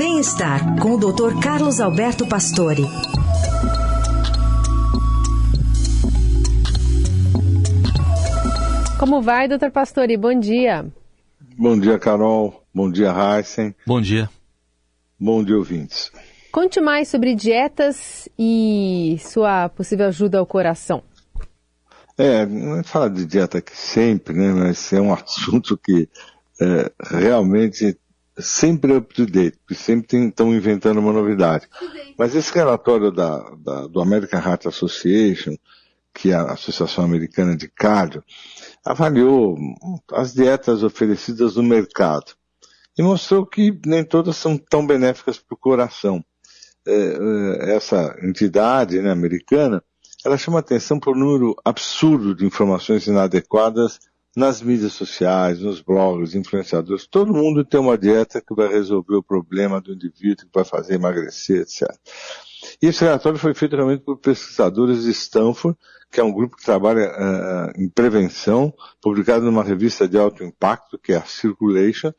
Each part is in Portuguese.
Bem-estar com o Dr. Carlos Alberto Pastore. Como vai, doutor Pastore? Bom dia. Bom dia, Carol. Bom dia, Heisen. Bom dia. Bom dia, ouvintes. Conte mais sobre dietas e sua possível ajuda ao coração. É, não é falar de dieta aqui sempre, né? Mas é um assunto que é, realmente sempre up to date, porque sempre estão inventando uma novidade. Mas esse relatório da, da, do American Heart Association, que é a Associação Americana de Cardio, avaliou as dietas oferecidas no mercado e mostrou que nem todas são tão benéficas para o coração. É, é, essa entidade né, americana, ela chama atenção por um número absurdo de informações inadequadas nas mídias sociais, nos blogs, influenciadores. Todo mundo tem uma dieta que vai resolver o problema do indivíduo, que vai fazer emagrecer, etc. E esse relatório foi feito realmente por pesquisadores de Stanford, que é um grupo que trabalha uh, em prevenção, publicado numa revista de alto impacto, que é a Circulation,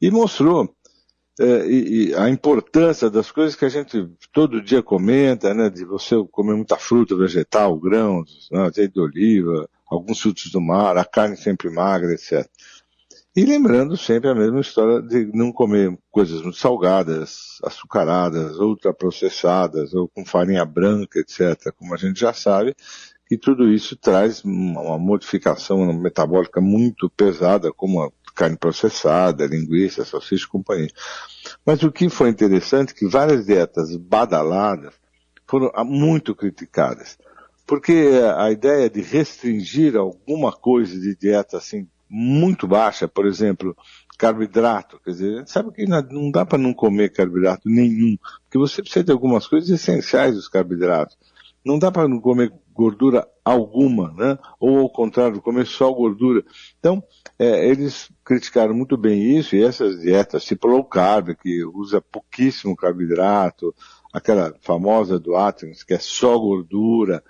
e mostrou uh, e, e a importância das coisas que a gente todo dia comenta, né, de você comer muita fruta, vegetal, grãos, né, azeite de oliva, alguns frutos do mar, a carne sempre magra, etc. E lembrando sempre a mesma história de não comer coisas muito salgadas, açucaradas, ultraprocessadas, ou com farinha branca, etc. Como a gente já sabe, que tudo isso traz uma modificação metabólica muito pesada, como a carne processada, linguiça, salsicha e companhia. Mas o que foi interessante é que várias dietas badaladas foram muito criticadas. Porque a ideia de restringir alguma coisa de dieta assim muito baixa, por exemplo, carboidrato, quer dizer, sabe que não dá para não comer carboidrato nenhum, porque você precisa de algumas coisas essenciais dos carboidratos. Não dá para não comer gordura alguma, né? Ou ao contrário, comer só gordura. Então, é, eles criticaram muito bem isso e essas dietas tipo low carb, que usa pouquíssimo carboidrato, aquela famosa do Atkins, que é só gordura,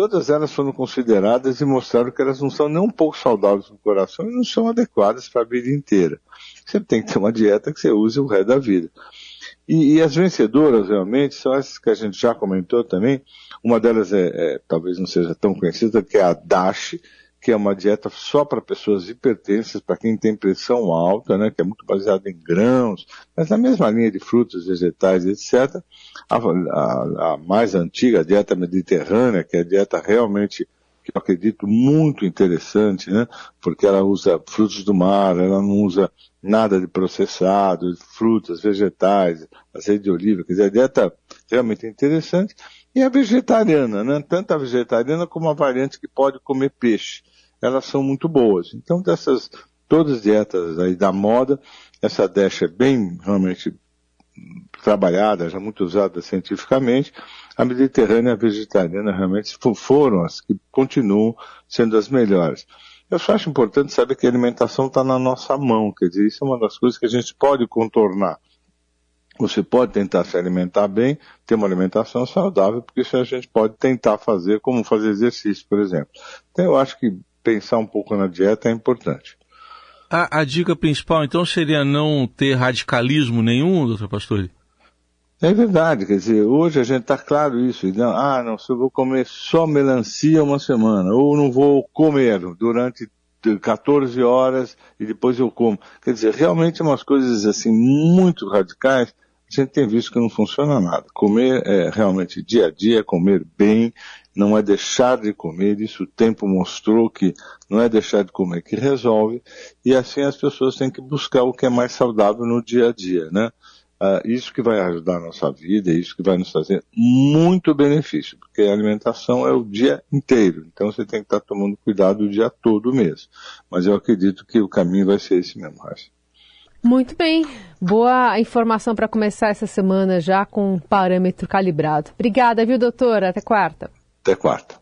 Todas elas foram consideradas e mostraram que elas não são nem um pouco saudáveis para o coração e não são adequadas para a vida inteira. Você tem que ter uma dieta que você use o resto da vida. E, e, as vencedoras realmente são essas que a gente já comentou também. Uma delas é, é talvez não seja tão conhecida, que é a DASH, que é uma dieta só para pessoas hipertensas, para quem tem pressão alta, né, que é muito baseada em grãos, mas na mesma linha de frutas, vegetais, etc. A, a, a, mais antiga, a dieta mediterrânea, que é a dieta realmente que eu acredito muito interessante, né, porque ela usa frutos do mar, ela não usa nada de processado, frutas, vegetais, azeite de oliva, quer dizer, a dieta realmente interessante. E a vegetariana, né? Tanto a vegetariana como a variante que pode comer peixe elas são muito boas. Então, dessas todas as dietas aí da moda, essa DASH é bem realmente trabalhada, já muito usada cientificamente. A mediterrânea e a vegetariana realmente foram as que continuam sendo as melhores. Eu só acho importante saber que a alimentação está na nossa mão, quer dizer, isso é uma das coisas que a gente pode contornar. Você pode tentar se alimentar bem, ter uma alimentação saudável, porque isso a gente pode tentar fazer, como fazer exercício, por exemplo. Então eu acho que pensar um pouco na dieta é importante. A, a dica principal, então, seria não ter radicalismo nenhum, doutor Pastore? É verdade, quer dizer, hoje a gente está claro isso. Não, ah, não, se eu vou comer só melancia uma semana, ou não vou comer durante 14 horas e depois eu como. Quer dizer, realmente umas coisas assim muito radicais, a gente tem visto que não funciona nada. Comer é realmente dia a dia, comer bem, não é deixar de comer, isso o tempo mostrou que não é deixar de comer que resolve, e assim as pessoas têm que buscar o que é mais saudável no dia a dia, né? Uh, isso que vai ajudar a nossa vida, isso que vai nos fazer muito benefício, porque a alimentação é o dia inteiro, então você tem que estar tomando cuidado o dia todo mesmo. Mas eu acredito que o caminho vai ser esse mesmo, Raíssa. Muito bem. Boa informação para começar essa semana já com um parâmetro calibrado. Obrigada, viu, doutora? Até quarta. Até quarta.